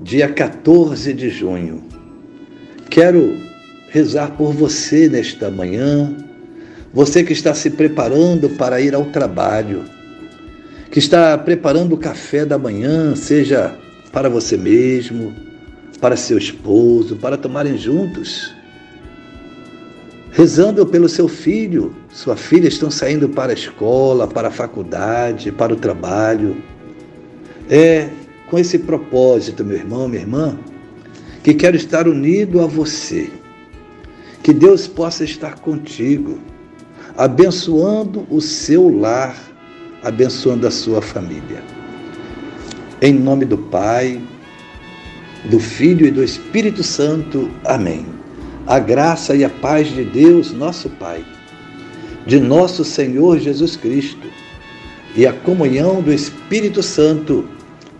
dia 14 de junho. Quero rezar por você nesta manhã, você que está se preparando para ir ao trabalho, que está preparando o café da manhã, seja para você mesmo, para seu esposo, para tomarem juntos. Rezando pelo seu filho, sua filha estão saindo para a escola, para a faculdade, para o trabalho. É com esse propósito, meu irmão, minha irmã, que quero estar unido a você. Que Deus possa estar contigo, abençoando o seu lar, abençoando a sua família. Em nome do Pai, do Filho e do Espírito Santo. Amém. A graça e a paz de Deus, nosso Pai, de nosso Senhor Jesus Cristo e a comunhão do Espírito Santo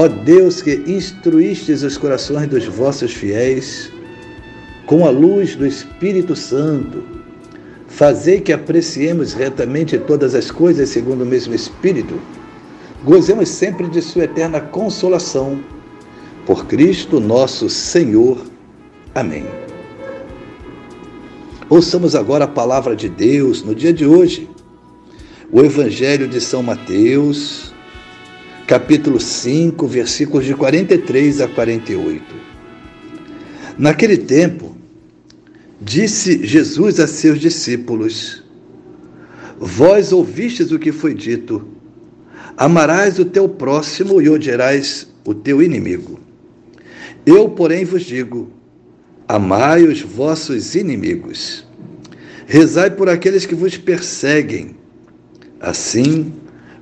Ó Deus que instruístes os corações dos vossos fiéis com a luz do Espírito Santo, fazei que apreciemos retamente todas as coisas segundo o mesmo Espírito, gozemos sempre de Sua eterna consolação. Por Cristo nosso Senhor. Amém. Ouçamos agora a palavra de Deus no dia de hoje. O Evangelho de São Mateus, capítulo 5, versículos de 43 a 48. Naquele tempo, disse Jesus a seus discípulos: Vós ouvistes o que foi dito: Amarás o teu próximo e odiarás o teu inimigo. Eu, porém, vos digo: Amai os vossos inimigos. Rezai por aqueles que vos perseguem. Assim,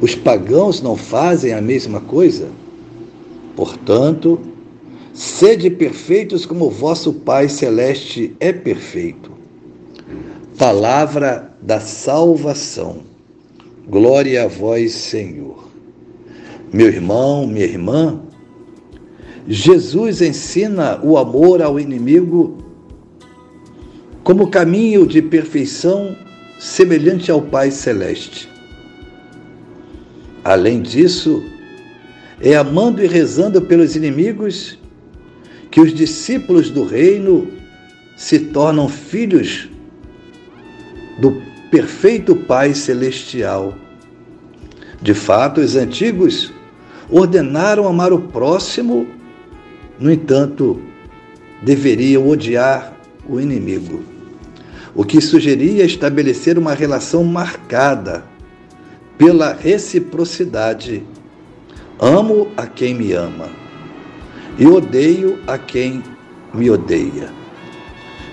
Os pagãos não fazem a mesma coisa? Portanto, sede perfeitos como vosso Pai Celeste é perfeito. Palavra da salvação. Glória a vós, Senhor. Meu irmão, minha irmã, Jesus ensina o amor ao inimigo como caminho de perfeição semelhante ao Pai Celeste. Além disso, é amando e rezando pelos inimigos que os discípulos do reino se tornam filhos do perfeito Pai Celestial. De fato, os antigos ordenaram amar o próximo, no entanto, deveriam odiar o inimigo, o que sugeria estabelecer uma relação marcada pela reciprocidade. Amo a quem me ama e odeio a quem me odeia.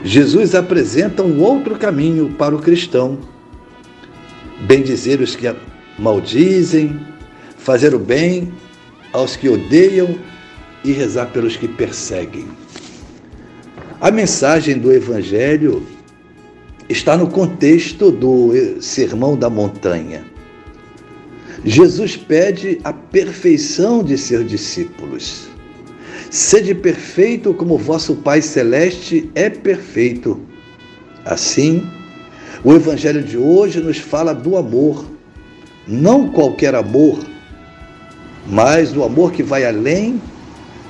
Jesus apresenta um outro caminho para o cristão: bendizer os que maldizem, fazer o bem aos que odeiam e rezar pelos que perseguem. A mensagem do Evangelho está no contexto do Sermão da Montanha. Jesus pede a perfeição de seus discípulos. Sede perfeito como vosso Pai Celeste é perfeito. Assim, o Evangelho de hoje nos fala do amor, não qualquer amor, mas do amor que vai além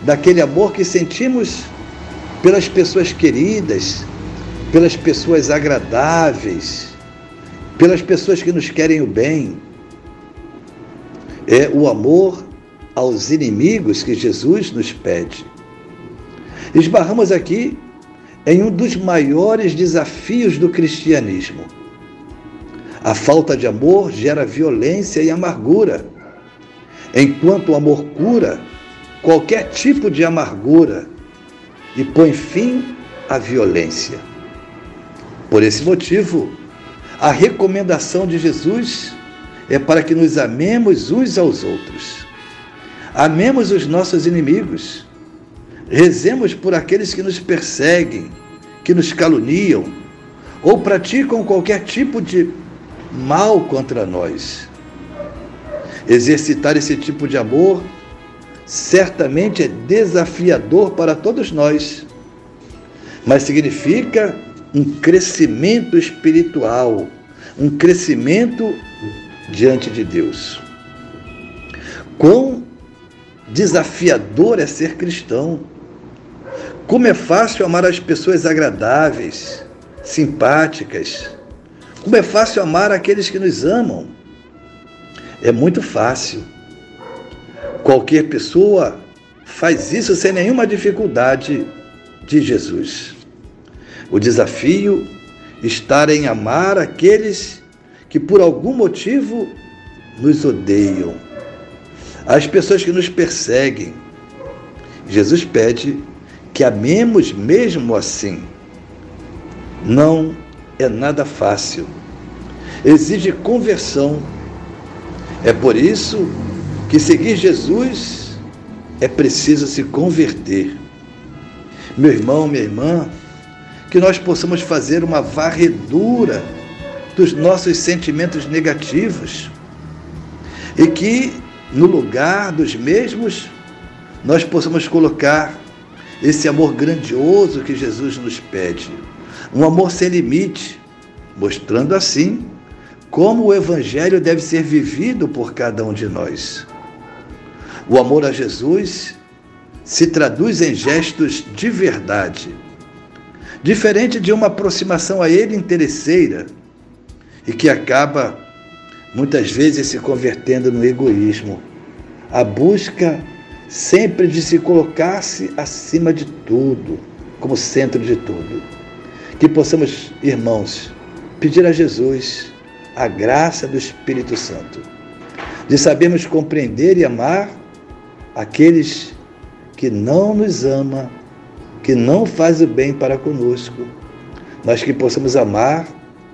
daquele amor que sentimos pelas pessoas queridas, pelas pessoas agradáveis, pelas pessoas que nos querem o bem. É o amor aos inimigos que Jesus nos pede. Esbarramos aqui em um dos maiores desafios do cristianismo. A falta de amor gera violência e amargura, enquanto o amor cura qualquer tipo de amargura e põe fim à violência. Por esse motivo, a recomendação de Jesus é para que nos amemos uns aos outros. Amemos os nossos inimigos. Rezemos por aqueles que nos perseguem, que nos caluniam ou praticam qualquer tipo de mal contra nós. Exercitar esse tipo de amor certamente é desafiador para todos nós, mas significa um crescimento espiritual, um crescimento diante de Deus. Quão desafiador é ser cristão! Como é fácil amar as pessoas agradáveis, simpáticas. Como é fácil amar aqueles que nos amam. É muito fácil. Qualquer pessoa faz isso sem nenhuma dificuldade de Jesus. O desafio está em amar aqueles que por algum motivo nos odeiam, as pessoas que nos perseguem. Jesus pede que amemos mesmo assim. Não é nada fácil. Exige conversão. É por isso que seguir Jesus é preciso se converter. Meu irmão, minha irmã, que nós possamos fazer uma varredura dos nossos sentimentos negativos e que, no lugar dos mesmos, nós possamos colocar esse amor grandioso que Jesus nos pede, um amor sem limite, mostrando assim como o Evangelho deve ser vivido por cada um de nós. O amor a Jesus se traduz em gestos de verdade, diferente de uma aproximação a Ele interesseira e que acaba muitas vezes se convertendo no egoísmo. A busca sempre de se colocar-se acima de tudo, como centro de tudo. Que possamos, irmãos, pedir a Jesus a graça do Espírito Santo, de sabermos compreender e amar aqueles que não nos ama, que não faz o bem para conosco, mas que possamos amar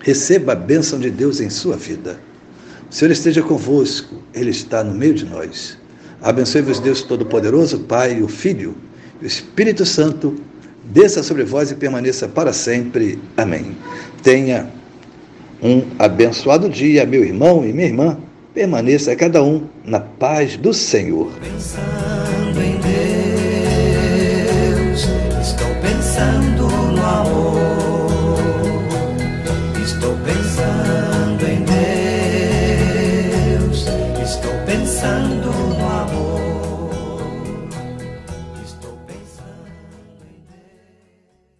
receba a bênção de Deus em sua vida. O Senhor esteja convosco, Ele está no meio de nós. Abençoe-vos, Deus Todo-Poderoso, Pai, o Filho e o Espírito Santo, desça sobre vós e permaneça para sempre. Amém. Tenha um abençoado dia, meu irmão e minha irmã. Permaneça cada um na paz do Senhor. Pensar chorando.